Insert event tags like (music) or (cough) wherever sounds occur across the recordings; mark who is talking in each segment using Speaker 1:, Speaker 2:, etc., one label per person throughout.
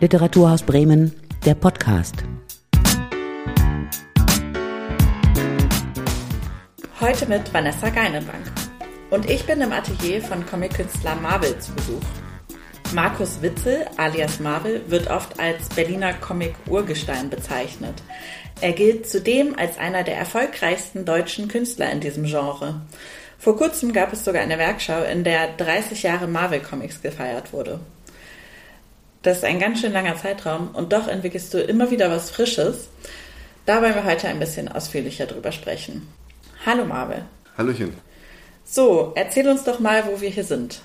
Speaker 1: Literaturhaus Bremen, der Podcast.
Speaker 2: Heute mit Vanessa Geinenbank. Und ich bin im Atelier von Comic-Künstler Marvel zu Besuch. Markus Witzel, alias Marvel, wird oft als Berliner Comic-Urgestein bezeichnet. Er gilt zudem als einer der erfolgreichsten deutschen Künstler in diesem Genre. Vor kurzem gab es sogar eine Werkschau, in der 30 Jahre Marvel Comics gefeiert wurde. Das ist ein ganz schön langer Zeitraum und doch entwickelst du immer wieder was Frisches. Da wollen wir heute ein bisschen ausführlicher drüber sprechen. Hallo Marvel.
Speaker 3: Hallöchen.
Speaker 2: So, erzähl uns doch mal, wo wir hier sind.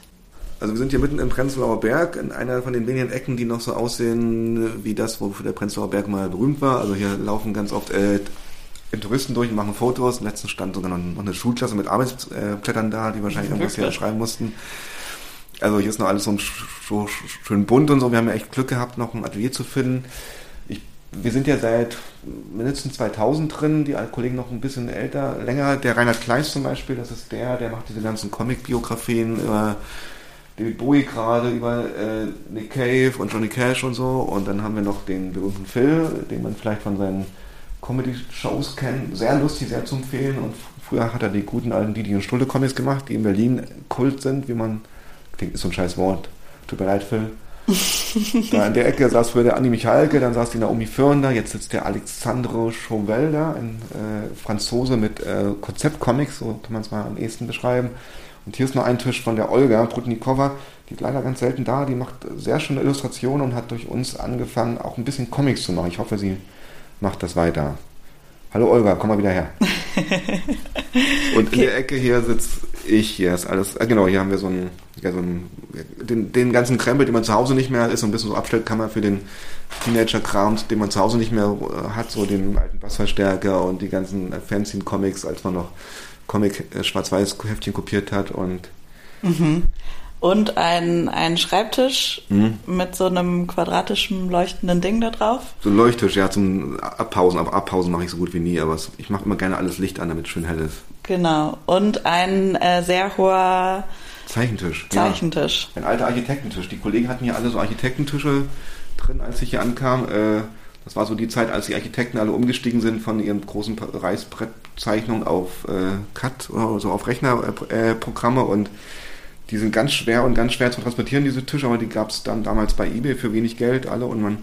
Speaker 3: Also wir sind hier mitten im Prenzlauer Berg, in einer von den wenigen Ecken, die noch so aussehen wie das, wofür der Prenzlauer Berg mal berühmt war. Also hier laufen ganz oft äh, Touristen durch und machen Fotos. Letztens stand sogar noch, noch eine Schulklasse mit Arbeitsblättern da, die wahrscheinlich irgendwas hier schreiben mussten. Also hier ist noch alles so, so schön bunt und so. Wir haben ja echt Glück gehabt, noch ein Atelier zu finden. Ich, wir sind ja seit mindestens 2000 drin, die Kollegen noch ein bisschen älter, länger. Der Reinhard Kleist zum Beispiel, das ist der, der macht diese ganzen Comic-Biografien über David Bowie gerade, über äh, Nick Cave und Johnny Cash und so. Und dann haben wir noch den berühmten Phil, den man vielleicht von seinen Comedy-Shows kennt. Sehr lustig, sehr zu empfehlen. Und früher hat er die guten alten Didi und Stulle Comics gemacht, die in Berlin Kult sind, wie man Klingt, ist so ein scheiß Wort. Tut mir leid, Phil. (laughs) da in der Ecke saß früher der Anni Michalke, dann saß die Naomi Firn jetzt sitzt der Alexandro Chauvel da, ein äh, Franzose mit äh, Konzeptcomics, so kann man es mal am ehesten beschreiben. Und hier ist noch ein Tisch von der Olga Prudnikova, die ist leider ganz selten da, die macht sehr schöne Illustrationen und hat durch uns angefangen, auch ein bisschen Comics zu machen. Ich hoffe, sie macht das weiter. Hallo Olga, komm mal wieder her. (laughs) und okay. in der Ecke hier sitzt ich, hier ist alles, äh, genau, hier haben wir so einen, ja, so einen den, den ganzen Krempel, den man zu Hause nicht mehr ist, so ein bisschen so Abstellkammer für den Teenager-Kram, den man zu Hause nicht mehr äh, hat, so den alten Bassverstärker und die ganzen Fanzine-Comics, als man noch Comic äh, kopiert hat und
Speaker 2: mhm und ein, ein Schreibtisch mhm. mit so einem quadratischen leuchtenden Ding da drauf.
Speaker 3: So ein Leuchttisch, ja, zum Abpausen. Aber Abpausen mache ich so gut wie nie, aber ich mache immer gerne alles Licht an, damit es schön hell ist.
Speaker 2: Genau. Und ein äh, sehr hoher
Speaker 3: Zeichentisch.
Speaker 2: Zeichentisch.
Speaker 3: Ja. Ein alter Architektentisch. Die Kollegen hatten hier alle so Architektentische drin, als ich hier ankam. Äh, das war so die Zeit, als die Architekten alle umgestiegen sind von ihren großen Reißbrettzeichnungen auf äh, CAD oder so auf Rechnerprogramme und die sind ganz schwer und ganz schwer zu transportieren, diese Tische, aber die gab es dann damals bei eBay für wenig Geld alle und man,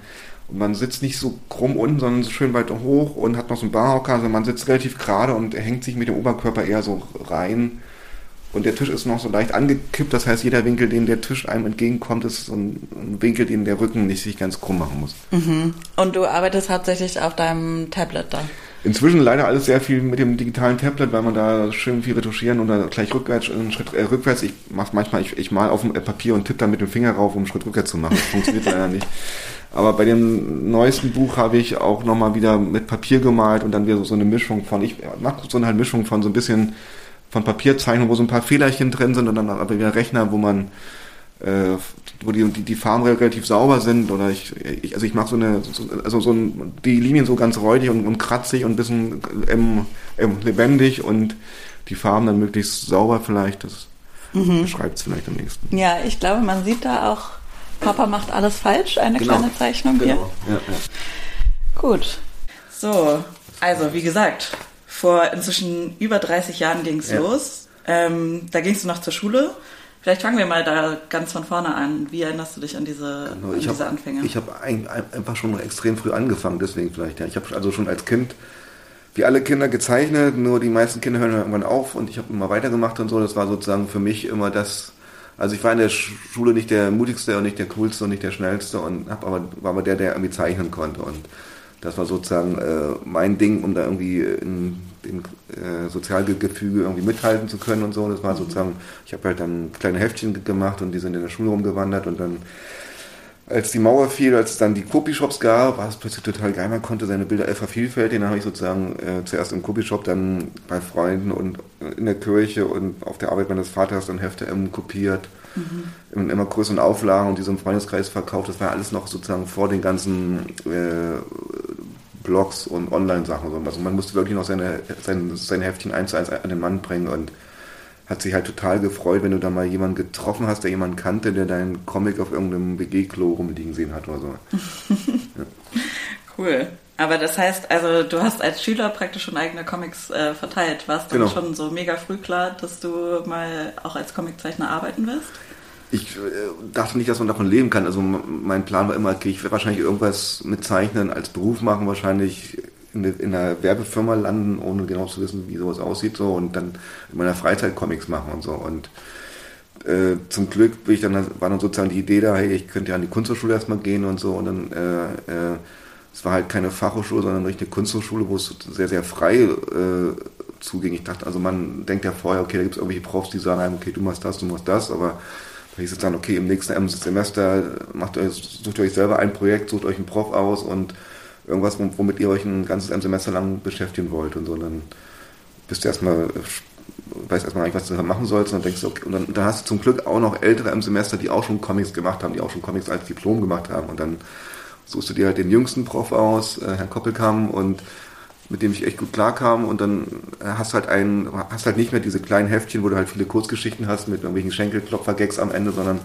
Speaker 3: und man sitzt nicht so krumm unten, sondern so schön weit hoch und hat noch so einen Barhocker, also man sitzt relativ gerade und hängt sich mit dem Oberkörper eher so rein. Und der Tisch ist noch so leicht angekippt, das heißt, jeder Winkel, den der Tisch einem entgegenkommt, ist so ein, Winkel, den der Rücken nicht sich ganz krumm machen muss.
Speaker 2: Mhm. Und du arbeitest hauptsächlich auf deinem Tablet da?
Speaker 3: Inzwischen leider alles sehr viel mit dem digitalen Tablet, weil man da schön viel retuschieren oder gleich rückwärts, einen Schritt äh, rückwärts. Ich mache manchmal, ich, ich mal auf dem Papier und tippe dann mit dem Finger rauf, um einen Schritt rückwärts zu machen. Das funktioniert leider nicht. Aber bei dem neuesten Buch habe ich auch nochmal wieder mit Papier gemalt und dann wieder so eine Mischung von, ich mache so eine halt Mischung von so ein bisschen von Papierzeichnung, wo so ein paar Fehlerchen drin sind und dann aber wieder Rechner, wo man äh, wo die, die, die Farben relativ sauber sind oder ich, ich also ich mache so eine so, also so ein, die Linien so ganz räudig und, und kratzig und ein bisschen ähm, ähm, lebendig und die Farben dann möglichst sauber vielleicht das mhm. beschreibt es vielleicht am nächsten
Speaker 2: ja ich glaube man sieht da auch Papa macht alles falsch eine genau. kleine Zeichnung genau. hier ja, ja. gut so also wie gesagt vor inzwischen über 30 Jahren ging es ja. los ähm, da gingst du noch zur Schule Vielleicht fangen wir mal da ganz von vorne an. Wie erinnerst du dich an diese, genau, an diese
Speaker 3: hab,
Speaker 2: Anfänge?
Speaker 3: Ich habe einfach schon extrem früh angefangen, deswegen vielleicht. Ja. Ich habe also schon als Kind, wie alle Kinder, gezeichnet, nur die meisten Kinder hören irgendwann auf und ich habe immer weitergemacht und so. Das war sozusagen für mich immer das. Also ich war in der Schule nicht der mutigste und nicht der coolste und nicht der schnellste und hab aber, war aber der, der irgendwie zeichnen konnte. Und das war sozusagen äh, mein Ding, um da irgendwie in dem äh, Sozialgefüge irgendwie mithalten zu können und so. Das war sozusagen, ich habe halt dann kleine Heftchen gemacht und die sind in der Schule rumgewandert und dann als die Mauer fiel, als es dann die Copyshops gab, war es plötzlich total geil. Man konnte seine Bilder vervielfältigen. Dann habe ich sozusagen äh, zuerst im Copyshop, dann bei Freunden und in der Kirche und auf der Arbeit meines Vaters dann Hefte M kopiert. Mhm. In immer größeren Auflagen und die so im Freundeskreis verkauft. Das war alles noch sozusagen vor den ganzen äh, Blogs und Online-Sachen. Also man musste wirklich noch seine, sein, sein Heftchen eins zu eins an den Mann bringen und hat sich halt total gefreut, wenn du da mal jemanden getroffen hast, der jemanden kannte, der deinen Comic auf irgendeinem WG-Klo rumliegen sehen hat oder so. (laughs)
Speaker 2: ja. Cool. Aber das heißt, also du hast als Schüler praktisch schon eigene Comics äh, verteilt. War es dann genau. schon so mega früh klar, dass du mal auch als Comiczeichner arbeiten wirst?
Speaker 3: Ich äh, dachte nicht, dass man davon leben kann. Also mein Plan war immer, okay, ich werde wahrscheinlich irgendwas mit Zeichnen als Beruf machen, wahrscheinlich in, in einer Werbefirma landen, ohne genau zu wissen, wie sowas aussieht, so und dann in meiner Freizeit Comics machen und so. Und äh, zum Glück bin ich dann, war dann sozusagen die Idee da, hey, ich könnte ja an die Kunsthochschule erstmal gehen und so und dann äh, äh, es war halt keine Fachhochschule, sondern eine richtige Kunsthochschule, wo es sehr, sehr frei äh, zuging. Ich dachte, also man denkt ja vorher, okay, da gibt es irgendwelche Profs, die sagen, okay, du machst das, du machst das, aber hieß es dann, okay, im nächsten Semester macht euch, sucht euch selber ein Projekt, sucht euch einen Prof aus und irgendwas, womit ihr euch ein ganzes ein Semester lang beschäftigen wollt und so. Dann bist du erstmal, weißt erstmal nicht, was du machen sollst und dann denkst du, okay, und dann, dann hast du zum Glück auch noch Ältere im Semester, die auch schon Comics gemacht haben, die auch schon Comics als Diplom gemacht haben und dann suchst du dir halt den jüngsten Prof aus, äh, Herrn Koppelkamm und mit dem ich echt gut klarkam. Und dann hast halt einen, hast halt nicht mehr diese kleinen Heftchen, wo du halt viele Kurzgeschichten hast mit irgendwelchen Schenkelklopfer-Gags am Ende, sondern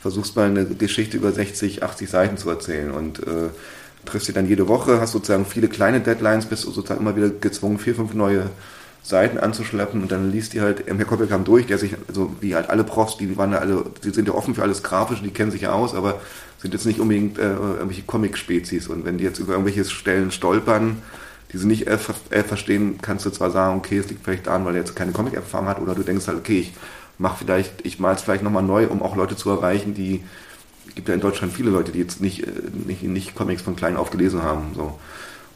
Speaker 3: versuchst mal eine Geschichte über 60, 80 Seiten zu erzählen. Und äh, triffst dich dann jede Woche, hast sozusagen viele kleine Deadlines, bist sozusagen immer wieder gezwungen, vier, fünf neue Seiten anzuschleppen. Und dann liest die halt, Herr Koppel kam durch, der sich, also wie halt alle Profs, die waren ja alle, die sind ja offen für alles Grafische, die kennen sich ja aus, aber sind jetzt nicht unbedingt äh, irgendwelche Comic-Spezies. Und wenn die jetzt über irgendwelche Stellen stolpern, die sie nicht äh, verstehen, kannst du zwar sagen, okay, es liegt vielleicht daran, weil er jetzt keine Comic-Erfahrung hat oder du denkst halt, okay, ich mach vielleicht, ich mal es vielleicht nochmal neu, um auch Leute zu erreichen, die gibt ja in Deutschland viele Leute, die jetzt nicht, äh, nicht, nicht Comics von klein auf gelesen haben. So.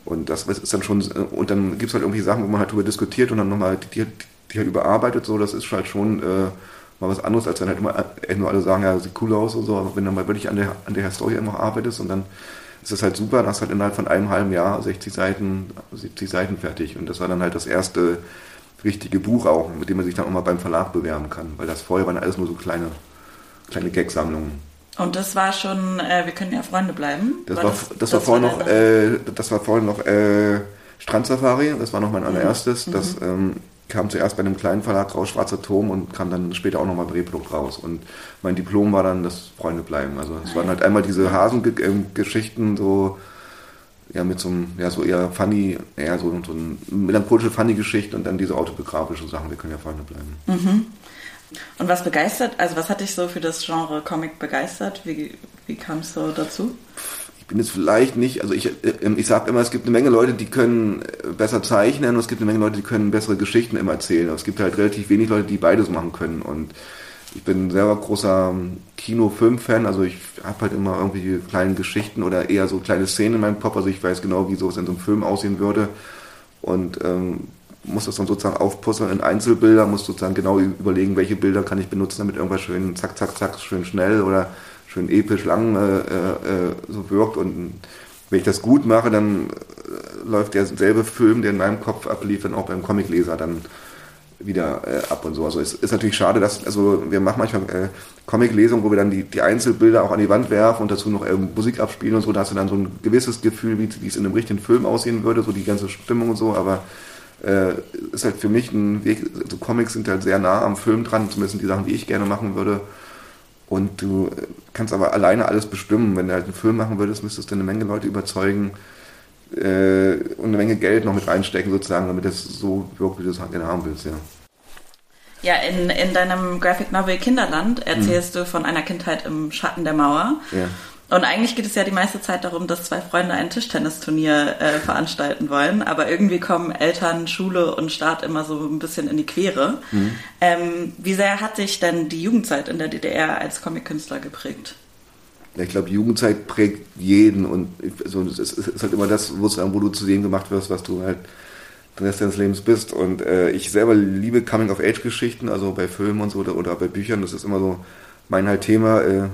Speaker 3: Und das ist dann schon, äh, und dann gibt es halt irgendwie Sachen, wo man halt darüber diskutiert und dann nochmal die, die, die halt überarbeitet, so, das ist halt schon äh, mal was anderes, als wenn halt immer äh, nur alle sagen, ja, sieht cool aus und so, aber wenn du mal wirklich an der, an der Historie noch arbeitest und dann ist das halt super, du halt innerhalb von einem halben Jahr 60 Seiten, 70 Seiten fertig. Und das war dann halt das erste richtige Buch auch, mit dem man sich dann auch mal beim Verlag bewerben kann, weil das vorher waren alles nur so kleine, kleine Gag-Sammlungen.
Speaker 2: Und das war schon, äh, wir können ja Freunde bleiben.
Speaker 3: Das war, war das, das, das, war vorher noch, äh, das war vorher noch äh, Strandsafari, das war noch mein mhm. allererstes. Mhm. Das ähm, kam zuerst bei einem kleinen Verlag raus, Schwarzer Turm, und kam dann später auch nochmal bei Reprodukt raus. Und mein Diplom war dann das Freunde bleiben. Also es waren halt einmal diese Hasengeschichten, so ja mit so einem, ja so eher funny, eher so, so eine melancholische funny Geschichte und dann diese autobiografischen Sachen, wir können ja Freunde bleiben.
Speaker 2: Mhm. Und was begeistert, also was hat dich so für das Genre Comic begeistert? Wie, wie kam es so dazu?
Speaker 3: Ich bin jetzt vielleicht nicht, also ich, äh, ich sage immer, es gibt eine Menge Leute, die können äh, besser zeichnen und es gibt eine Menge Leute, die können bessere Geschichten immer erzählen. Aber es gibt halt relativ wenig Leute, die beides machen können. Und ich bin selber großer ähm, Kino-Film-Fan, also ich habe halt immer irgendwie kleine Geschichten oder eher so kleine Szenen in meinem Kopf, also ich weiß genau, wie sowas in so einem Film aussehen würde. Und ähm, muss das dann sozusagen aufpuzzeln in Einzelbilder, muss sozusagen genau überlegen, welche Bilder kann ich benutzen, damit irgendwas schön zack, zack, zack, schön schnell oder schön episch lang äh, äh, so wirkt. Und wenn ich das gut mache, dann äh, läuft derselbe Film, der in meinem Kopf ablief, dann auch beim Comicleser dann wieder äh, ab und so. Also es ist natürlich schade, dass, also wir machen manchmal äh, Comic-Lesungen, wo wir dann die, die Einzelbilder auch an die Wand werfen und dazu noch äh, Musik abspielen und so, da hast du dann so ein gewisses Gefühl, wie, es in einem richtigen Film aussehen würde, so die ganze Stimmung und so, aber äh, ist halt für mich ein Weg, also Comics sind halt sehr nah am Film dran, zumindest die Sachen, die ich gerne machen würde. Und du kannst aber alleine alles bestimmen. Wenn du halt einen Film machen würdest, müsstest du eine Menge Leute überzeugen äh, und eine Menge Geld noch mit reinstecken, sozusagen, damit das so wirkt, wie du es halt gerne haben willst, ja.
Speaker 2: Ja, in, in deinem Graphic Novel Kinderland erzählst mhm. du von einer Kindheit im Schatten der Mauer. Ja. Und eigentlich geht es ja die meiste Zeit darum, dass zwei Freunde ein Tischtennisturnier äh, veranstalten wollen, aber irgendwie kommen Eltern, Schule und Staat immer so ein bisschen in die Quere. Mhm. Ähm, wie sehr hat dich denn die Jugendzeit in der DDR als Comic-Künstler geprägt?
Speaker 3: Ich glaube, Jugendzeit prägt jeden und also, es ist halt immer das, wo du zu sehen gemacht wirst, was du halt den Rest deines Lebens bist. Und äh, ich selber liebe Coming-of-Age-Geschichten, also bei Filmen und so oder, oder bei Büchern, das ist immer so mein halt Thema. Äh,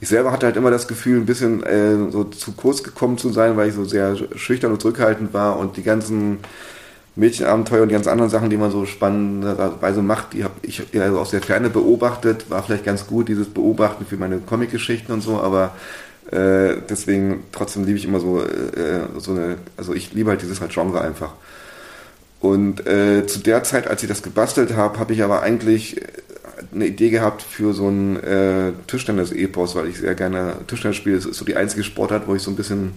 Speaker 3: ich selber hatte halt immer das Gefühl, ein bisschen äh, so zu kurz gekommen zu sein, weil ich so sehr schüchtern und zurückhaltend war und die ganzen Mädchenabenteuer und die ganzen anderen Sachen, die man so spannenderweise macht, die habe ich also aus der Ferne beobachtet, war vielleicht ganz gut, dieses Beobachten für meine Comicgeschichten und so, aber äh, deswegen trotzdem liebe ich immer so, äh, so eine, also ich liebe halt dieses halt Genre einfach. Und äh, zu der Zeit, als ich das gebastelt habe, habe ich aber eigentlich eine Idee gehabt für so ein äh, Tischtennis-Epos, weil ich sehr gerne Tischtennis spiele. Es ist so die einzige Sportart, wo ich so ein bisschen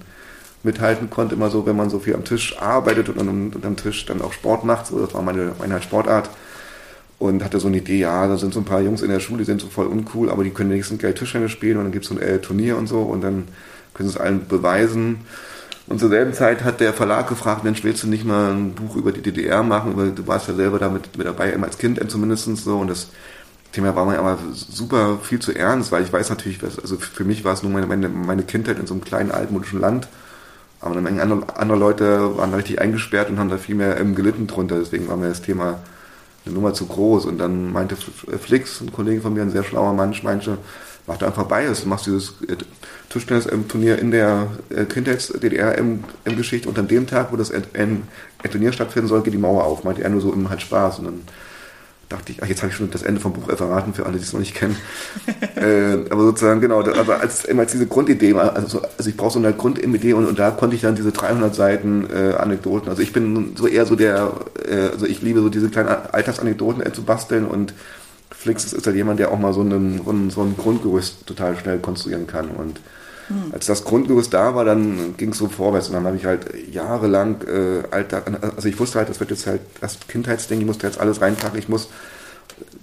Speaker 3: mithalten konnte, immer so, wenn man so viel am Tisch arbeitet und, und am Tisch dann auch Sport macht. So, das war meine, meine Sportart. Und hatte so eine Idee, ja, da sind so ein paar Jungs in der Schule, die sind so voll uncool, aber die können wenigstens geil Tischtennis spielen und dann gibt es so ein äh, Turnier und so und dann können sie es allen beweisen. Und zur selben Zeit hat der Verlag gefragt, Mensch, willst du nicht mal ein Buch über die DDR machen? Weil du warst ja selber damit mit dabei, immer als Kind zumindest so. Und das Thema war mir aber super viel zu ernst, weil ich weiß natürlich, also für mich war es nur meine, meine, meine Kindheit in so einem kleinen altmodischen Land. Aber eine Menge andere, andere Leute waren da richtig eingesperrt und haben da viel mehr ähm, gelitten drunter. Deswegen war mir das Thema eine Nummer zu groß. Und dann meinte Flix, ein Kollege von mir, ein sehr schlauer Mann, meinte, mach da einfach bei, du machst dieses äh, Tischtennis-Turnier in der äh, Kindheits-DDR-Geschichte und an dem Tag, wo das Turnier stattfinden soll, geht die Mauer auf. Meinte er nur so im halt Spaß. Und dann dachte ich, ach, jetzt habe ich schon das Ende vom Buch verraten für alle, die es noch nicht kennen. (laughs) äh, aber sozusagen, genau, aber als, als diese Grundidee, also, also ich brauche so eine Grundidee und, und da konnte ich dann diese 300 Seiten äh, Anekdoten, also ich bin so eher so der, äh, also ich liebe so diese kleinen Alltagsanekdoten äh, zu basteln und Flix ist halt jemand, der auch mal so, einen, so ein Grundgerüst total schnell konstruieren kann und hm. Als das Grundgerüst da war, dann ging es so vorwärts und dann habe ich halt jahrelang äh, Alltag, also ich wusste halt, das wird jetzt halt das Kindheitsding, ich musste jetzt alles reinpacken, ich muss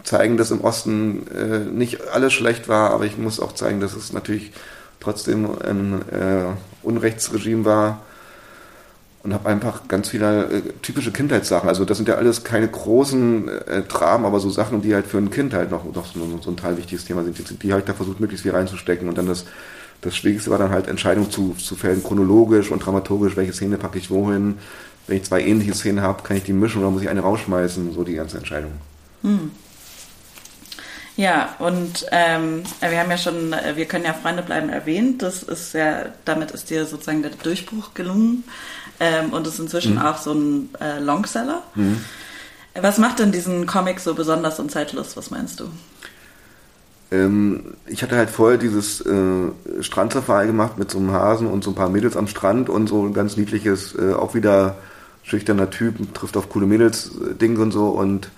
Speaker 3: zeigen, dass im Osten äh, nicht alles schlecht war, aber ich muss auch zeigen, dass es natürlich trotzdem ein äh, Unrechtsregime war und habe einfach ganz viele äh, typische Kindheitssachen. Also das sind ja alles keine großen äh, Dramen, aber so Sachen, die halt für ein Kind halt noch, noch so, so ein Teil wichtiges Thema sind, die, die halt da versucht, möglichst viel reinzustecken und dann das das Schwierigste war dann halt Entscheidungen zu, zu fällen, chronologisch und dramaturgisch, welche Szene packe ich wohin. Wenn ich zwei ähnliche Szenen habe, kann ich die mischen oder muss ich eine rausschmeißen, so die ganze Entscheidung. Hm.
Speaker 2: Ja, und ähm, wir haben ja schon, wir können ja Freunde bleiben erwähnt. Das ist ja, damit ist dir sozusagen der Durchbruch gelungen. Ähm, und ist inzwischen mhm. auch so ein äh, Longseller. Mhm. Was macht denn diesen Comic so besonders und zeitlos? Was meinst du?
Speaker 3: Ähm, ich hatte halt vorher dieses äh, Strandsafari gemacht mit so einem Hasen und so ein paar Mädels am Strand und so ein ganz niedliches, äh, auch wieder schüchterner Typ, trifft auf coole Mädels äh, und so. Und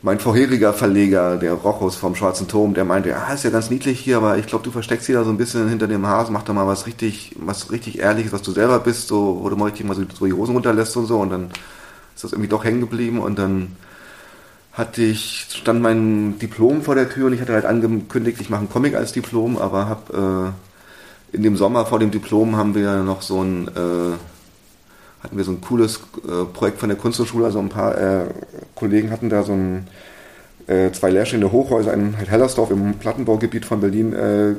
Speaker 3: mein vorheriger Verleger, der Rochus vom Schwarzen Turm, der meinte, ja, ist ja ganz niedlich hier, aber ich glaube, du versteckst hier da so ein bisschen hinter dem Hasen, mach da mal was richtig, was richtig Ehrliches, was du selber bist, so, wo du mal richtig mal so, so die Hosen runterlässt und so. Und dann ist das irgendwie doch hängen geblieben und dann hatte ich, stand mein Diplom vor der Tür und ich hatte halt angekündigt, ich mache einen Comic als Diplom, aber habe äh, in dem Sommer vor dem Diplom haben wir noch so ein, äh, hatten wir so ein cooles äh, Projekt von der Kunsthochschule, also ein paar äh, Kollegen hatten da so ein äh, zwei leerstehende Hochhäuser in Hellersdorf im Plattenbaugebiet von Berlin äh,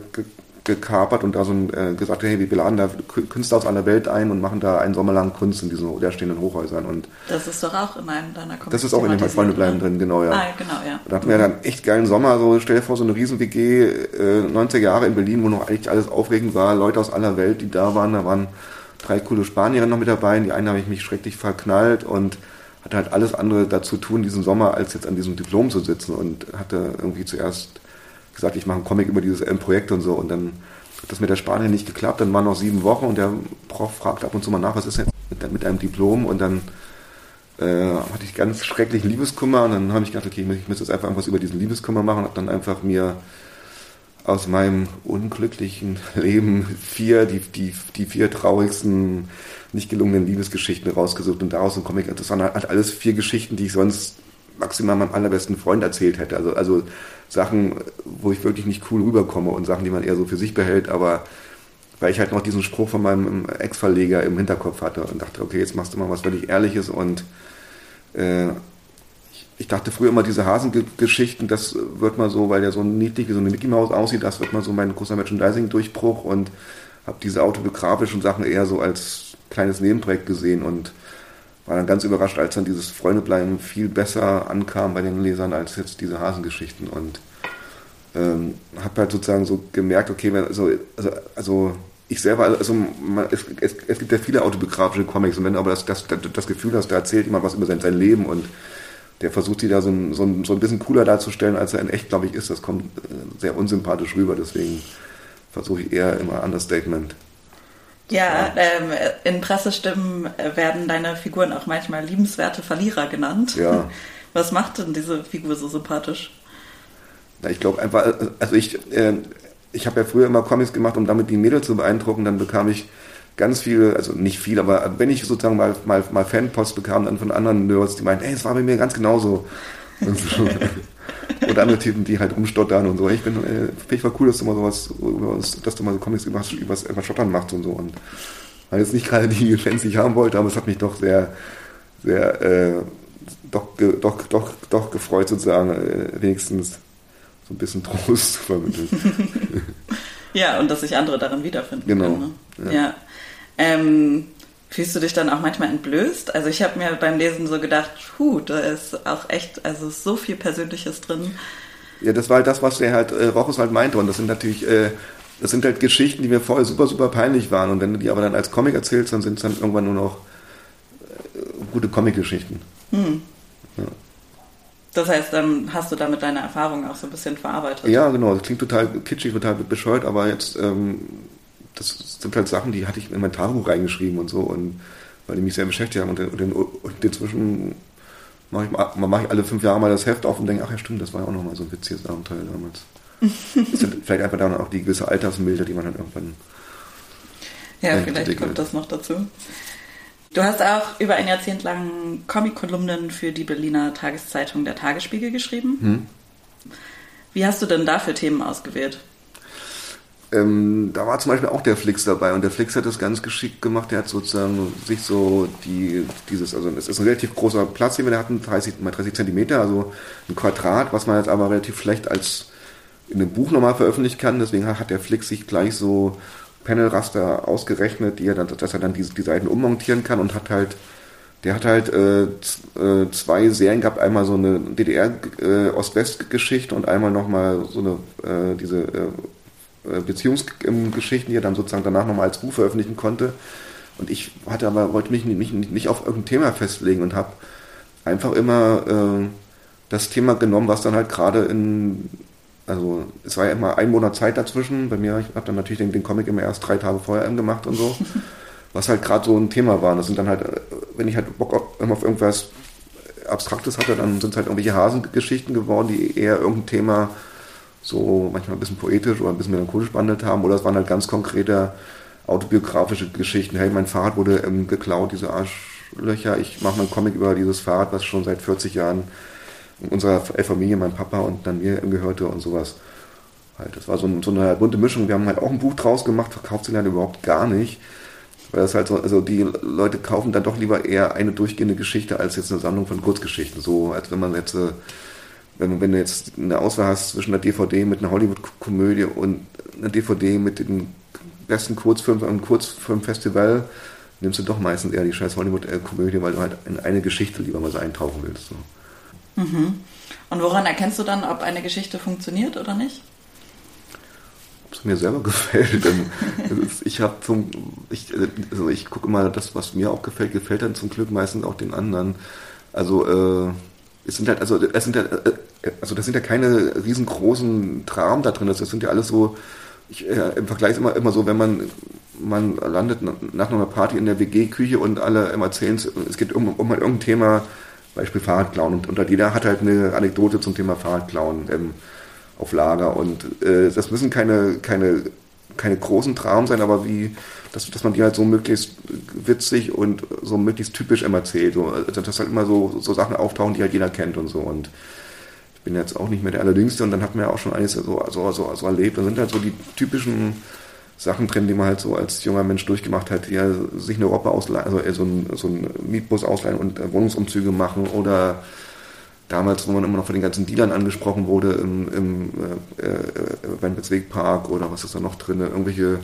Speaker 3: gekapert und da so ein, äh, gesagt, hey, wir laden da Künstler aus aller Welt ein und machen da einen Sommer lang Kunst in diesen leerstehenden Hochhäusern. Und
Speaker 2: das ist doch auch in einem deiner
Speaker 3: Comics. Das ist auch in den Freunde bleiben drin, genau, ja.
Speaker 2: Ah, genau, ja.
Speaker 3: Da hatten wir dann echt geilen Sommer, so stell dir vor, so eine riesen WG, äh, 90er Jahre in Berlin, wo noch eigentlich alles aufregend war, Leute aus aller Welt, die da waren, da waren drei coole Spanierinnen noch mit dabei, in die eine habe ich mich schrecklich verknallt und hatte halt alles andere dazu tun, diesen Sommer, als jetzt an diesem Diplom zu sitzen und hatte irgendwie zuerst gesagt, ich mache einen Comic über dieses Projekt und so. Und dann hat das mit der Spanier nicht geklappt, dann waren noch sieben Wochen und der Prof fragt ab und zu mal nach, was ist jetzt mit, mit einem Diplom? Und dann äh, hatte ich ganz schrecklichen Liebeskummer. Und dann habe ich gedacht, okay, ich muss jetzt einfach irgendwas über diesen Liebeskummer machen. Und dann einfach mir aus meinem unglücklichen (laughs) Leben vier, die, die, die vier traurigsten, nicht gelungenen Liebesgeschichten rausgesucht und daraus ein Comic. Das waren halt alles vier Geschichten, die ich sonst maximal meinem allerbesten Freund erzählt hätte. Also, also Sachen, wo ich wirklich nicht cool rüberkomme und Sachen, die man eher so für sich behält, aber weil ich halt noch diesen Spruch von meinem Ex-Verleger im Hinterkopf hatte und dachte, okay, jetzt machst du mal was völlig Ehrliches und äh, ich, ich, dachte früher immer, diese Hasengeschichten, das wird mal so, weil der so niedlich wie so eine Mickey Maus aussieht, das wird mal so mein großer Merchandising-Durchbruch und habe diese autobiografischen Sachen eher so als kleines Nebenprojekt gesehen und war dann ganz überrascht, als dann dieses Freundebleiben viel besser ankam bei den Lesern als jetzt diese Hasengeschichten. Und ähm, habe halt sozusagen so gemerkt, okay, also, also, also ich selber, also man, es, es, es, gibt ja viele autobiografische Comics und wenn aber das, das, das Gefühl hast, da erzählt jemand was über sein, sein Leben und der versucht sie da so ein, so, ein, so ein bisschen cooler darzustellen, als er in echt, glaube ich, ist, das kommt äh, sehr unsympathisch rüber, deswegen versuche ich eher immer Understatement
Speaker 2: Ja, ähm, in Pressestimmen werden deine Figuren auch manchmal liebenswerte Verlierer genannt.
Speaker 3: Ja. (laughs)
Speaker 2: Was macht denn diese Figur so sympathisch?
Speaker 3: Na, ich glaube einfach, also ich, äh, ich habe ja früher immer Comics gemacht, um damit die Mädels zu beeindrucken. Dann bekam ich ganz viele, also nicht viel, aber wenn ich sozusagen mal, mal, mal Fanpost bekam, dann von anderen Nerds, die meinten, ey, es war bei mir ganz genauso. (laughs) Und andere Typen, die halt umstottern und so. Ich bin, äh, finde ich war cool, dass du mal sowas, dass du mal so Comics über, über, über Stottern machst und so. Und weil jetzt nicht gerade die Fans, die ich haben wollte, aber es hat mich doch sehr, sehr, äh, doch, doch, doch, doch gefreut, sozusagen, äh, wenigstens so ein bisschen Trost zu vermitteln. (laughs)
Speaker 2: ja, und dass sich andere darin wiederfinden
Speaker 3: genau.
Speaker 2: können. Ne? Ja. ja. Ähm, fühlst du dich dann auch manchmal entblößt? Also ich habe mir beim Lesen so gedacht, puh, da ist auch echt, also so viel Persönliches drin.
Speaker 3: Ja, das war halt das, was der halt äh, Rochus halt meinte. Und das sind natürlich, äh, das sind halt Geschichten, die mir vorher super, super peinlich waren. Und wenn du die aber dann als Comic erzählst, dann sind es dann irgendwann nur noch äh, gute Comic-Geschichten. Hm.
Speaker 2: Ja. Das heißt, dann hast du damit deine Erfahrungen auch so ein bisschen verarbeitet.
Speaker 3: Ja, genau. Das klingt total kitschig, total bescheuert, aber jetzt ähm, das sind halt Sachen, die hatte ich in mein Tagebuch reingeschrieben und so, und weil die mich sehr beschäftigt haben. Und, und, und inzwischen mache ich, mach ich alle fünf Jahre mal das Heft auf und denke, ach ja, stimmt, das war ja auch nochmal so ein witziges Abenteuer damals. (laughs) das sind vielleicht einfach dann auch die gewisse Altersmilde, die man dann irgendwann.
Speaker 2: Ja, vielleicht kommt das noch dazu. Du hast auch über ein Jahrzehnt lang Comic-Kolumnen für die Berliner Tageszeitung Der Tagesspiegel geschrieben. Hm. Wie hast du denn dafür Themen ausgewählt?
Speaker 3: Ähm, da war zum Beispiel auch der Flix dabei und der Flix hat das ganz geschickt gemacht. Der hat sozusagen sich so die, dieses, also es ist ein relativ großer Platz, den wir da hatten, 30 mal 30 Zentimeter, also ein Quadrat, was man jetzt aber relativ schlecht als in einem Buch nochmal veröffentlichen kann. Deswegen hat der Flix sich gleich so Panelraster ausgerechnet, die er dann, dass er dann die, die Seiten ummontieren kann und hat halt der hat halt äh, äh zwei Serien gehabt, einmal so eine DDR-Ost-West-Geschichte äh, und einmal nochmal so eine äh, diese äh, Beziehungsgeschichten, die er dann sozusagen danach nochmal als Buch veröffentlichen konnte. Und ich hatte aber, wollte mich nicht, nicht auf irgendein Thema festlegen und habe einfach immer äh, das Thema genommen, was dann halt gerade in, also es war ja immer ein Monat Zeit dazwischen. Bei mir, ich habe dann natürlich den, den, Comic immer erst drei Tage vorher gemacht und so, (laughs) was halt gerade so ein Thema war. Und das sind dann halt, äh, wenn ich halt Bock auf, auf irgendwas Abstraktes hatte, dann sind es halt irgendwelche Hasengeschichten geworden, die eher irgendein Thema so manchmal ein bisschen poetisch oder ein bisschen melancholisch behandelt haben. Oder es waren halt ganz konkrete autobiografische Geschichten. Hey, mein Fahrrad wurde ähm, geklaut, diese Arschlöcher. Ich mache mal einen Comic über dieses Fahrrad, was schon seit 40 Jahren unserer Familie, mein Papa und dann mir gehörte und sowas. Halt, das war so, so, eine bunte Mischung. Wir haben halt auch ein Buch draus gemacht, verkauft sie leider überhaupt gar nicht. Weil das halt so, also die Leute kaufen dann doch lieber eher eine durchgehende Geschichte als jetzt eine Sammlung von Kurzgeschichten. So, als wenn man jetzt äh, wenn, wenn du jetzt eine Auswahl hast zwischen einer DVD mit einer Hollywood-Komödie und einer DVD mit den besten Kurzfilmen am Kurzfilmfestival, nimmst du doch meistens eher die scheiß Hollywood-Komödie, weil du halt in eine Geschichte lieber mal so eintauchen willst. So.
Speaker 2: Mhm. Und woran erkennst du dann, ob eine Geschichte funktioniert oder nicht?
Speaker 3: Ob es mir selber (laughs) gefällt. ich habe zum, ich, also ich gucke immer, das, was mir auch gefällt, gefällt dann zum Glück meistens auch den anderen. Also äh, es sind halt, also es sind ja, äh, also das sind ja keine riesengroßen Dramen da drin. Das sind ja alles so, ich, äh, im Vergleich immer immer so, wenn man man landet nach einer Party in der WG-Küche und alle immer erzählen, es geht um, um irgendein Thema, Beispiel Fahrradklauen und, und jeder hat halt eine Anekdote zum Thema Fahrradklauen ähm, auf Lager und äh, das müssen keine keine keine großen Dramen sein, aber wie dass, dass man die halt so möglichst witzig und so möglichst typisch immer erzählt. So, also dass halt immer so, so Sachen auftauchen, die halt jeder kennt und so. Und ich bin jetzt auch nicht mehr der Allerjüngste und dann hat man ja auch schon einiges so, so, so, so erlebt. Da sind halt so die typischen Sachen drin, die man halt so als junger Mensch durchgemacht hat, ja, sich eine Roppe ausleihen, also so ein, so ein Mietbus ausleihen und äh, Wohnungsumzüge machen oder damals, wo man immer noch von den ganzen Dealern angesprochen wurde im, im äh, äh, Weinbergswegpark oder was ist da noch drin, irgendwelche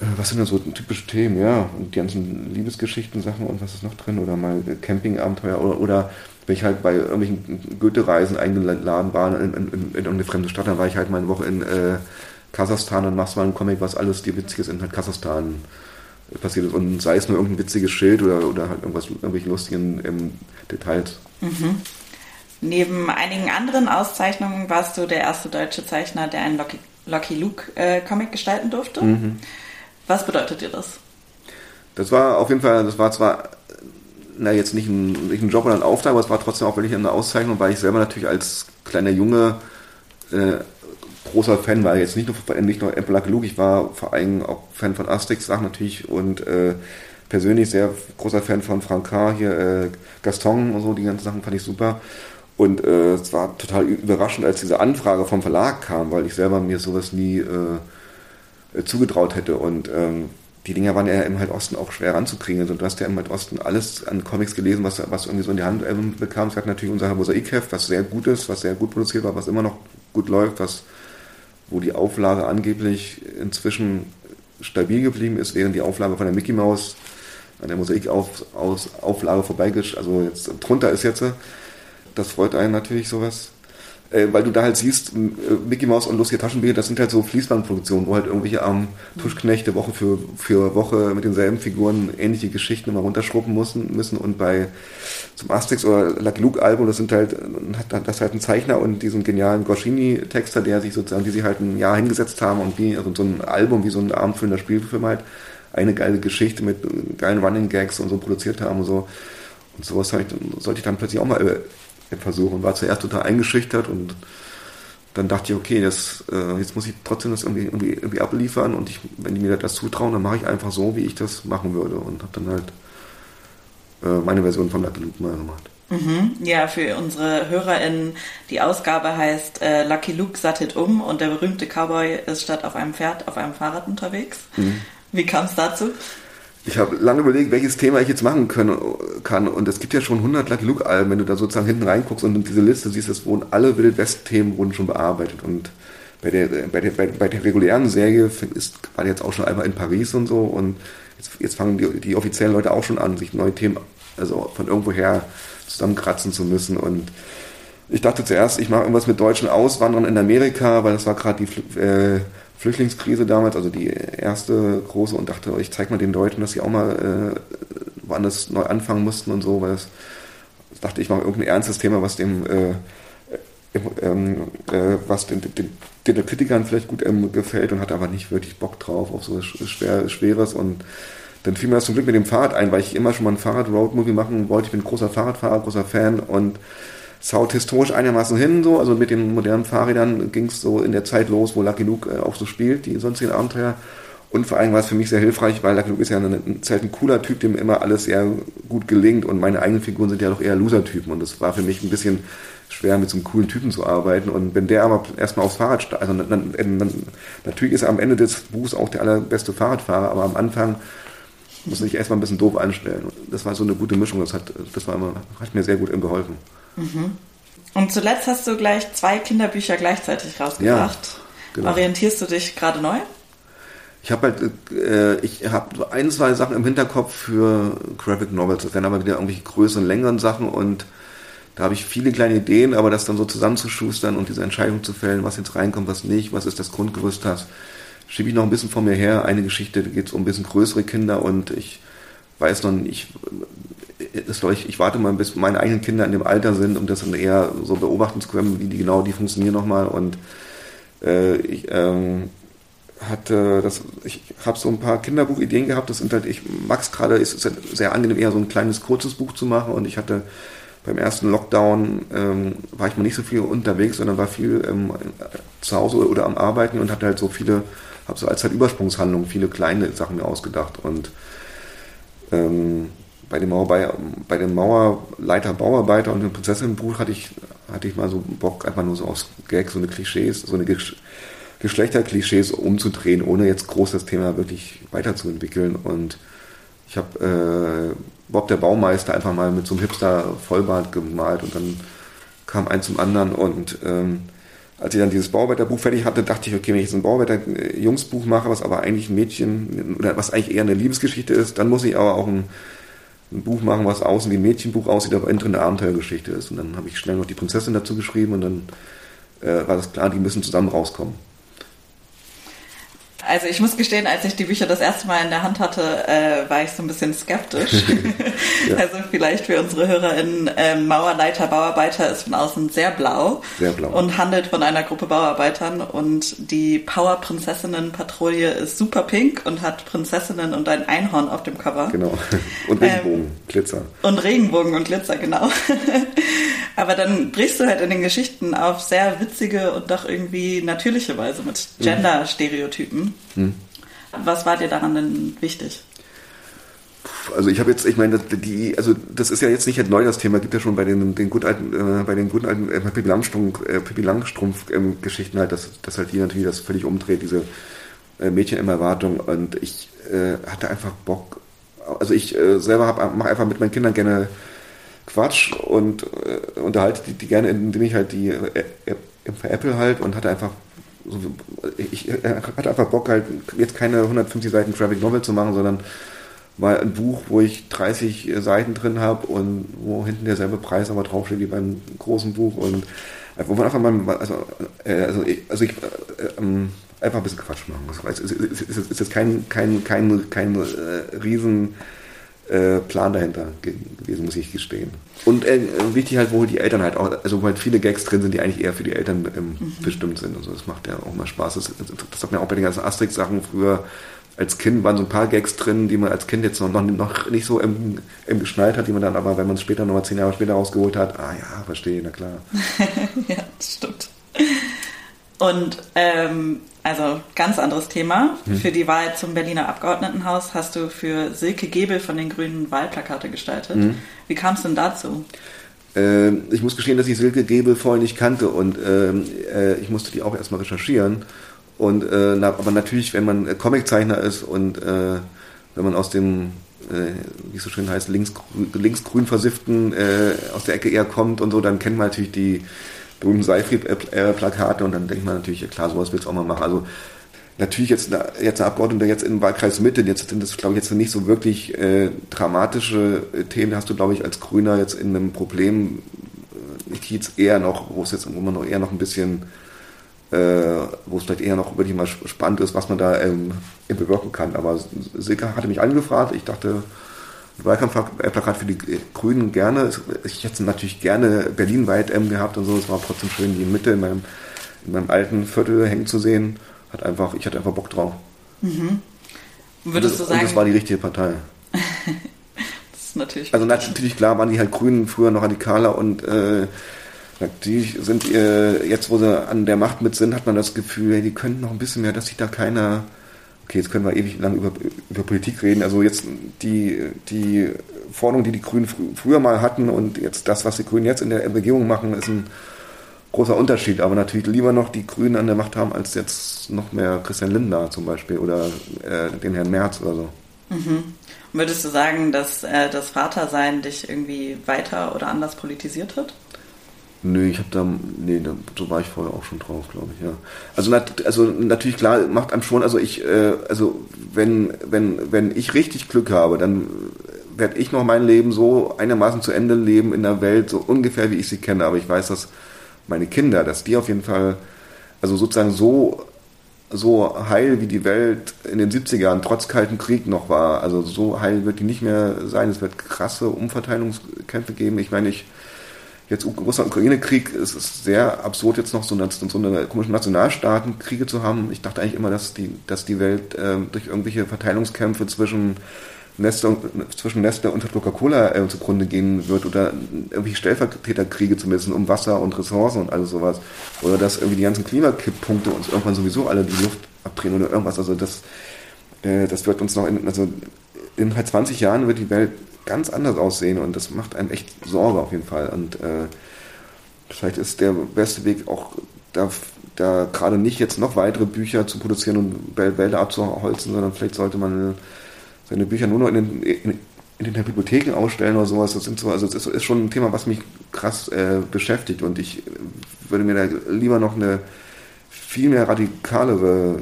Speaker 3: äh, was sind denn so typische Themen, ja, und die ganzen Liebesgeschichten, Sachen und was ist noch drin oder mal Campingabenteuer oder, oder wenn ich halt bei irgendwelchen Goethe-Reisen eingeladen war in, in, in, in eine fremde Stadt, dann war ich halt mal eine Woche in äh, Kasachstan und machst mal einen Comic, was alles dir Witziges in halt Kasachstan passiert ist und sei es nur irgendein witziges Schild oder, oder halt irgendwas, irgendwelche lustigen ähm, Details.
Speaker 2: Mhm. Neben einigen anderen Auszeichnungen warst du der erste deutsche Zeichner, der einen Lucky, Lucky Luke äh, Comic gestalten durfte. Mhm. Was bedeutet dir das?
Speaker 3: Das war auf jeden Fall, das war zwar na, jetzt nicht ein, nicht ein Job oder ein Auftrag, aber es war trotzdem auch wirklich eine Auszeichnung, weil ich selber natürlich als kleiner Junge äh, großer Fan war. Jetzt nicht nur, nicht nur Luke, ich war vor allem auch Fan von Asterix-Sachen natürlich und äh, persönlich sehr großer Fan von Frank K. hier, äh, Gaston und so, die ganzen Sachen fand ich super. Und äh, es war total überraschend, als diese Anfrage vom Verlag kam, weil ich selber mir sowas nie äh, zugetraut hätte. Und ähm, die Dinger waren ja im Halt Osten auch schwer ranzukriegen. Also du hast ja im Halt Osten alles an Comics gelesen, was, was irgendwie so in die Hand ähm, bekam. Es hat natürlich unser Mosaikheft, was sehr gut ist, was sehr gut produziert war, was immer noch gut läuft, was, wo die Auflage angeblich inzwischen stabil geblieben ist, während die Auflage von der Mickey Mouse an der Mosaikauflage vorbeigesch, also jetzt drunter ist jetzt. Das freut einen natürlich sowas äh, weil du da halt siehst, äh, Mickey Mouse und Lucia Taschenbier, das sind halt so Fließbandproduktionen, wo halt irgendwelche am ähm, Tuschknechte Woche für, für Woche mit denselben Figuren ähnliche Geschichten immer runterschruppen müssen, müssen und bei zum Asterix oder Lucky Luke Album, das sind halt, hat das halt ein Zeichner und diesen genialen Goscinny-Texter, der sich sozusagen, die sich halt ein Jahr hingesetzt haben und wie, also so ein Album, wie so ein abendfüllender Spielfilm halt, eine geile Geschichte mit geilen Running Gags und so produziert haben und so. Und sowas halt, sollte ich dann plötzlich auch mal äh, versuchen. War zuerst total eingeschüchtert und dann dachte ich, okay, das, äh, jetzt muss ich trotzdem das irgendwie, irgendwie, irgendwie abliefern und ich, wenn die mir das zutrauen, dann mache ich einfach so, wie ich das machen würde und habe dann halt äh, meine Version von Lucky Luke mal gemacht.
Speaker 2: Mhm. Ja, für unsere HörerInnen, die Ausgabe heißt äh, Lucky Luke sattet um und der berühmte Cowboy ist statt auf einem Pferd auf einem Fahrrad unterwegs. Mhm. Wie kam es dazu?
Speaker 3: Ich habe lange überlegt, welches Thema ich jetzt machen können, kann. Und es gibt ja schon 100 Lucky Luke Alben, wenn du da sozusagen hinten reinguckst und in diese Liste siehst, es wurden alle Wild West Themen wurden schon bearbeitet. Und bei der, bei der, bei, bei der regulären Serie ist, war jetzt auch schon einmal in Paris und so. Und jetzt, jetzt fangen die, die offiziellen Leute auch schon an, sich neue Themen, also von irgendwoher zusammenkratzen zu müssen. Und ich dachte zuerst, ich mache irgendwas mit deutschen Auswanderern in Amerika, weil das war gerade die, äh, Flüchtlingskrise damals, also die erste große, und dachte, ich zeige mal den Leuten, dass sie auch mal äh, woanders neu anfangen mussten und so, weil das, das dachte ich mache irgendein ernstes Thema, was dem äh, ähm, äh, was den, den, den, Kritikern vielleicht gut ähm, gefällt und hatte aber nicht wirklich Bock drauf auf so schwer, Schweres und dann fiel mir das zum Glück mit dem Fahrrad ein, weil ich immer schon mal ein Fahrrad-Road-Movie machen wollte. Ich bin großer Fahrradfahrer, großer Fan und haut historisch einigermaßen hin, so. Also mit den modernen Fahrrädern ging es so in der Zeit los, wo Lucky Luke äh, auch so spielt, die sonstigen Abenteuer. Und vor allem war es für mich sehr hilfreich, weil Lucky Luke ist ja eine, ein, halt ein cooler Typ, dem immer alles sehr gut gelingt. Und meine eigenen Figuren sind ja doch eher Loser-Typen. Und es war für mich ein bisschen schwer, mit so einem coolen Typen zu arbeiten. Und wenn der aber erstmal aufs Fahrrad steigt, also dann, dann, natürlich ist er am Ende des Buchs auch der allerbeste Fahrradfahrer, aber am Anfang muss ich erstmal ein bisschen doof anstellen. Das war so eine gute Mischung. Das hat, das war immer, hat mir sehr gut geholfen.
Speaker 2: Mhm. Und zuletzt hast du gleich zwei Kinderbücher gleichzeitig rausgebracht. Ja, genau. Orientierst du dich gerade neu?
Speaker 3: Ich habe halt, äh, ich habe ein, zwei Sachen im Hinterkopf für Graphic Novels. Das wären aber wieder irgendwelche größeren, längeren Sachen und da habe ich viele kleine Ideen, aber das dann so zusammenzuschustern und diese Entscheidung zu fällen, was jetzt reinkommt, was nicht, was ist das Grundgerüst hast, schiebe ich noch ein bisschen vor mir her. Eine Geschichte, da geht es um ein bisschen größere Kinder und ich weiß noch nicht, ist, ich, ich warte mal, bis meine eigenen Kinder in dem Alter sind, um das dann eher so beobachten zu können, wie die genau die funktionieren nochmal. Und äh, ich ähm, hatte das, ich habe so ein paar Kinderbuchideen gehabt. Das sind halt, ich mag's gerade, ist es halt sehr angenehm, eher so ein kleines, kurzes Buch zu machen. Und ich hatte beim ersten Lockdown ähm, war ich mal nicht so viel unterwegs, sondern war viel ähm, zu Hause oder am Arbeiten und hatte halt so viele, habe so als halt Übersprungshandlung viele kleine Sachen mir ausgedacht und ähm, bei dem, Mauerbei bei dem Mauerleiter Bauarbeiter und dem Prinzessinnenbuch hatte ich, hatte ich mal so Bock, einfach nur so aus Gag, so eine Klischees, so eine Gesch Geschlechterklischees umzudrehen, ohne jetzt groß das Thema wirklich weiterzuentwickeln. Und ich habe äh, Bob der Baumeister einfach mal mit so einem Hipster-Vollbart gemalt und dann kam eins zum anderen und ähm, als ich dann dieses Bauarbeiterbuch fertig hatte, dachte ich, okay, wenn ich jetzt ein Bauarbeiter-Jungsbuch mache, was aber eigentlich ein Mädchen, oder was eigentlich eher eine Liebesgeschichte ist, dann muss ich aber auch ein ein Buch machen, was außen wie ein Mädchenbuch aussieht, aber innen drin eine Abenteuergeschichte ist. Und dann habe ich schnell noch die Prinzessin dazu geschrieben und dann äh, war das klar, die müssen zusammen rauskommen.
Speaker 2: Also ich muss gestehen, als ich die Bücher das erste Mal in der Hand hatte, äh, war ich so ein bisschen skeptisch. (laughs) ja. Also vielleicht für unsere HörerInnen, äh, Mauerleiter, Bauarbeiter ist von außen sehr blau,
Speaker 3: sehr blau
Speaker 2: und handelt von einer Gruppe Bauarbeitern und die Power-Prinzessinnen-Patrouille ist super pink und hat Prinzessinnen und ein Einhorn auf dem Cover.
Speaker 3: Genau. (laughs) Und Regenbogen, ähm, Glitzer.
Speaker 2: Und Regenbogen und Glitzer, genau. (laughs) Aber dann brichst du halt in den Geschichten auf sehr witzige und doch irgendwie natürliche Weise mit mhm. Gender-Stereotypen. Mhm. Was war dir daran denn wichtig?
Speaker 3: Also ich habe jetzt, ich meine, die, also das ist ja jetzt nicht neu das Thema, gibt ja schon bei den, den gut alten, äh, bei den guten alten äh, Pippi Langstrumpf, äh, Pippi Langstrumpf ähm, Geschichten halt, dass, dass halt hier natürlich das völlig umdreht, diese äh, Mädchen im Erwartung und ich äh, hatte einfach Bock, also ich äh, selber mache einfach mit meinen Kindern gerne Quatsch und äh, unterhalte die, die, gerne, indem ich halt die Apple halt und hatte einfach ich, ich hatte einfach Bock halt jetzt keine 150 Seiten Graphic Novel zu machen, sondern mal ein Buch, wo ich 30 Seiten drin habe und wo hinten derselbe Preis aber draufsteht wie beim großen Buch und äh, wo man einfach mal, also, äh, also, also ich, äh, ähm, einfach ein bisschen Quatsch machen muss. Es ist, ist, ist kein, kein, kein, kein äh, riesen äh, Plan dahinter gewesen, muss ich gestehen. Und äh, wichtig halt, wo die Eltern halt auch, also wo halt viele Gags drin sind, die eigentlich eher für die Eltern ähm, mhm. bestimmt sind. Also das macht ja auch mal Spaß. Das, das hat mir auch bei den ganzen Asterix-Sachen früher als Kind waren so ein paar Gags drin, die man als Kind jetzt noch, noch nicht so im, im geschnallt hat, die man dann aber, wenn man es später nochmal zehn Jahre später rausgeholt hat, ah ja, verstehe, na klar. (laughs)
Speaker 2: ja, das stimmt. Und ähm, also ganz anderes Thema. Hm. Für die Wahl zum Berliner Abgeordnetenhaus hast du für Silke Gebel von den Grünen Wahlplakate gestaltet. Hm. Wie kam es denn dazu?
Speaker 3: Äh, ich muss gestehen, dass ich Silke Gebel vorher nicht kannte und ähm, äh, ich musste die auch erstmal recherchieren. Und äh, na, aber natürlich, wenn man Comiczeichner ist und äh, wenn man aus dem äh, wie es so schön heißt, linksgrün links versifften äh, aus der Ecke eher kommt und so, dann kennt man natürlich die berühmten Seifried-Plakate und dann denkt man natürlich, ja klar, sowas willst du auch mal machen. Also natürlich jetzt, jetzt ein Abgeordneter jetzt in Wahlkreis Mitte, jetzt sind das, glaube ich, jetzt nicht so wirklich äh, dramatische äh, Themen, hast du, glaube ich, als Grüner jetzt in einem Problem, äh, jetzt eher noch, wo es jetzt, wo man noch eher noch ein bisschen, äh, wo es vielleicht eher noch wirklich mal spannend ist, was man da ähm, bewirken kann. Aber Silke hatte mich angefragt, ich dachte, Wahlkampfplakat für die Grünen gerne. Ich hätte natürlich gerne Berlin-weit M gehabt und so. Es war trotzdem schön, die Mitte in meinem, in meinem alten Viertel hängen zu sehen. Hat einfach, ich hatte einfach Bock drauf. Mhm.
Speaker 2: Würdest und, du sagen?
Speaker 3: Und das war die richtige Partei. (laughs)
Speaker 2: das ist natürlich.
Speaker 3: Also natürlich klar waren die halt Grünen früher noch radikaler und äh, natürlich sind äh, jetzt, wo sie an der Macht mit sind, hat man das Gefühl, die könnten noch ein bisschen mehr, dass sich da keiner okay, jetzt können wir ewig lang über, über Politik reden. Also jetzt die, die Forderung, die die Grünen fr früher mal hatten und jetzt das, was die Grünen jetzt in der Regierung machen, ist ein großer Unterschied. Aber natürlich lieber noch die Grünen an der Macht haben, als jetzt noch mehr Christian Lindner zum Beispiel oder äh, den Herrn Merz oder so.
Speaker 2: Mhm. Würdest du sagen, dass äh, das Vatersein dich irgendwie weiter oder anders politisiert hat?
Speaker 3: Nö, ich habe da, nee, da, so war ich vorher auch schon drauf, glaube ich, ja. Also, nat, also natürlich klar, macht einem schon, also ich, äh, also wenn, wenn, wenn ich richtig Glück habe, dann werde ich noch mein Leben so einigermaßen zu Ende leben in der Welt, so ungefähr wie ich sie kenne. Aber ich weiß, dass meine Kinder, dass die auf jeden Fall, also sozusagen so, so heil wie die Welt in den 70ern trotz Kalten Krieg noch war, also so heil wird die nicht mehr sein. Es wird krasse Umverteilungskämpfe geben. Ich meine, ich jetzt Russland-Ukraine-Krieg, es ist sehr absurd, jetzt noch so eine, so eine komische Nationalstaatenkriege zu haben. Ich dachte eigentlich immer, dass die, dass die Welt äh, durch irgendwelche Verteilungskämpfe zwischen Nestle, zwischen Nestle und Coca-Cola äh, zugrunde gehen wird oder irgendwelche Stellvertreterkriege zumindest um Wasser und Ressourcen und alles sowas. Oder dass irgendwie die ganzen Klimakipppunkte uns irgendwann sowieso alle die Luft abdrehen oder irgendwas. Also das, äh, das wird uns noch in, also in halt 20 Jahren wird die Welt ganz anders aussehen und das macht einem echt Sorge auf jeden Fall. Und äh, vielleicht ist der beste Weg auch da, da gerade nicht jetzt noch weitere Bücher zu produzieren und Wälder abzuholzen, sondern vielleicht sollte man seine Bücher nur noch in den, in, in den Bibliotheken ausstellen oder sowas. Das so, also das ist schon ein Thema, was mich krass äh, beschäftigt und ich würde mir da lieber noch eine viel mehr radikalere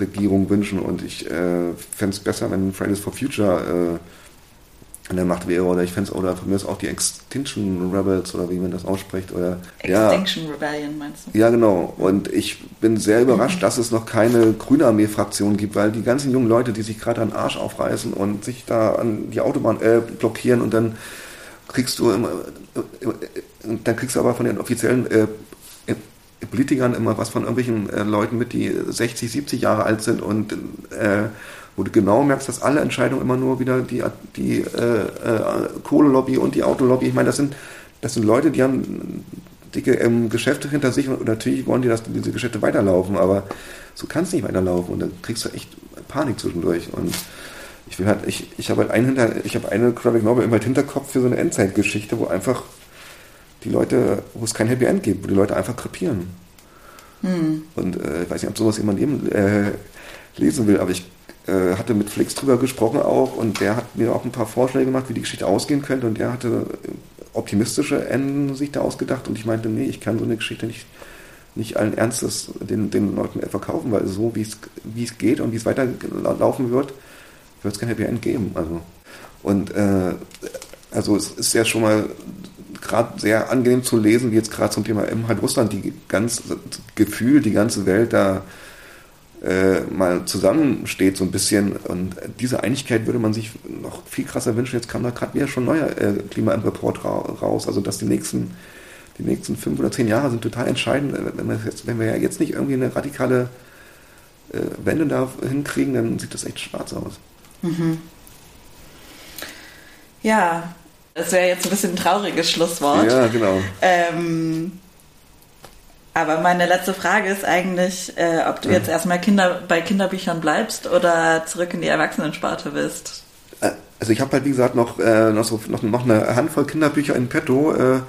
Speaker 3: Regierung wünschen und ich äh, fände es besser, wenn Fridays for Future äh, an der Macht wäre. Oder ich fände es, oder von mir ist auch die Extinction Rebels oder wie man das ausspricht. Oder,
Speaker 2: Extinction ja. Rebellion meinst du?
Speaker 3: Ja, genau. Und ich bin sehr überrascht, mhm. dass es noch keine Grüne Armee-Fraktion gibt, weil die ganzen jungen Leute, die sich gerade an den Arsch aufreißen und sich da an die Autobahn äh, blockieren und dann kriegst du immer, äh, dann kriegst du aber von den offiziellen äh, Politikern immer was von irgendwelchen äh, Leuten mit, die 60, 70 Jahre alt sind und äh, wo du genau merkst, dass alle Entscheidungen immer nur wieder die, die äh, äh, Kohlelobby und die Autolobby, ich meine, das sind, das sind Leute, die haben dicke ähm, Geschäfte hinter sich und natürlich wollen die, dass diese Geschäfte weiterlaufen, aber so kann es nicht weiterlaufen und dann kriegst du echt Panik zwischendurch und ich will halt, ich, ich habe halt einen hinter, ich habe eine Graphic Novel immer im Hinterkopf für so eine Endzeitgeschichte, wo einfach die Leute, wo es kein Happy End gibt, wo die Leute einfach krepieren. Hm. Und äh, ich weiß nicht, ob sowas jemand eben äh, lesen will, aber ich äh, hatte mit Flix drüber gesprochen auch und der hat mir auch ein paar Vorschläge gemacht, wie die Geschichte ausgehen könnte und der hatte optimistische Enden sich da ausgedacht und ich meinte, nee, ich kann so eine Geschichte nicht, nicht allen Ernstes den, den Leuten verkaufen, weil so wie es, wie es geht und wie es weiterlaufen wird, wird es kein Happy End geben. Also. Und äh, also es ist ja schon mal gerade sehr angenehm zu lesen, wie jetzt gerade zum Thema M halt Russland, die ganz Gefühl, die ganze Welt da äh, mal zusammensteht so ein bisschen. Und diese Einigkeit würde man sich noch viel krasser wünschen. Jetzt kam da gerade wieder schon ein neuer äh, Klima-Report ra raus. Also dass die nächsten, die nächsten fünf oder zehn Jahre sind total entscheidend. Äh, wenn wir, jetzt, wenn wir ja jetzt nicht irgendwie eine radikale äh, Wende da hinkriegen, dann sieht das echt schwarz aus. Mhm.
Speaker 2: Ja, das wäre jetzt ein bisschen ein trauriges Schlusswort.
Speaker 3: Ja, genau.
Speaker 2: Ähm, aber meine letzte Frage ist eigentlich, äh, ob du jetzt erstmal Kinder, bei Kinderbüchern bleibst oder zurück in die Erwachsenensparte willst.
Speaker 3: Äh, also ich habe halt, wie gesagt, noch, äh, noch, so, noch, noch eine Handvoll Kinderbücher in petto. Äh,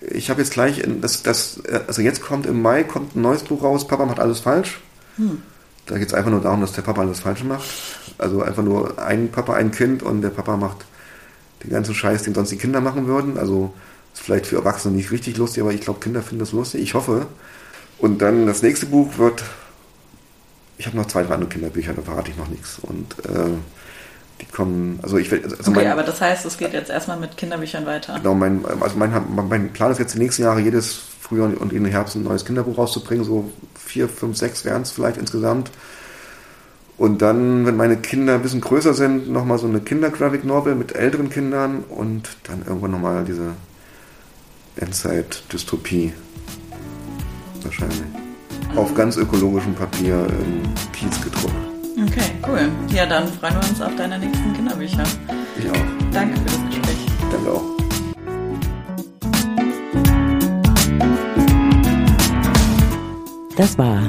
Speaker 3: ich habe jetzt gleich, in, das, das, äh, also jetzt kommt im Mai kommt ein neues Buch raus, Papa macht alles falsch. Hm. Da geht es einfach nur darum, dass der Papa alles falsch macht. Also einfach nur ein Papa, ein Kind und der Papa macht den ganzen Scheiß, den sonst die Kinder machen würden. Also ist vielleicht für Erwachsene nicht richtig lustig, aber ich glaube, Kinder finden das lustig. Ich hoffe. Und dann das nächste Buch wird. Ich habe noch zwei, drei andere Kinderbücher, da verrate ich noch nichts. Und äh, die kommen. Also ich
Speaker 2: also Okay, mein, aber das heißt, es geht jetzt erstmal mit Kinderbüchern weiter.
Speaker 3: Genau, mein, also mein, mein Plan ist jetzt die nächsten Jahre jedes Frühjahr und in den Herbst ein neues Kinderbuch rauszubringen. So vier, fünf, sechs wären es vielleicht insgesamt. Und dann, wenn meine Kinder ein bisschen größer sind, nochmal so eine Kinder-Graphic-Novel mit älteren Kindern und dann irgendwann nochmal diese Endzeit-Dystopie. Wahrscheinlich. Auf ganz ökologischem Papier in Kiez gedruckt.
Speaker 2: Okay, cool. Ja, dann freuen wir uns auf deine nächsten Kinderbücher.
Speaker 3: Ich auch.
Speaker 2: Danke für das Gespräch.
Speaker 3: Danke auch.
Speaker 1: Das war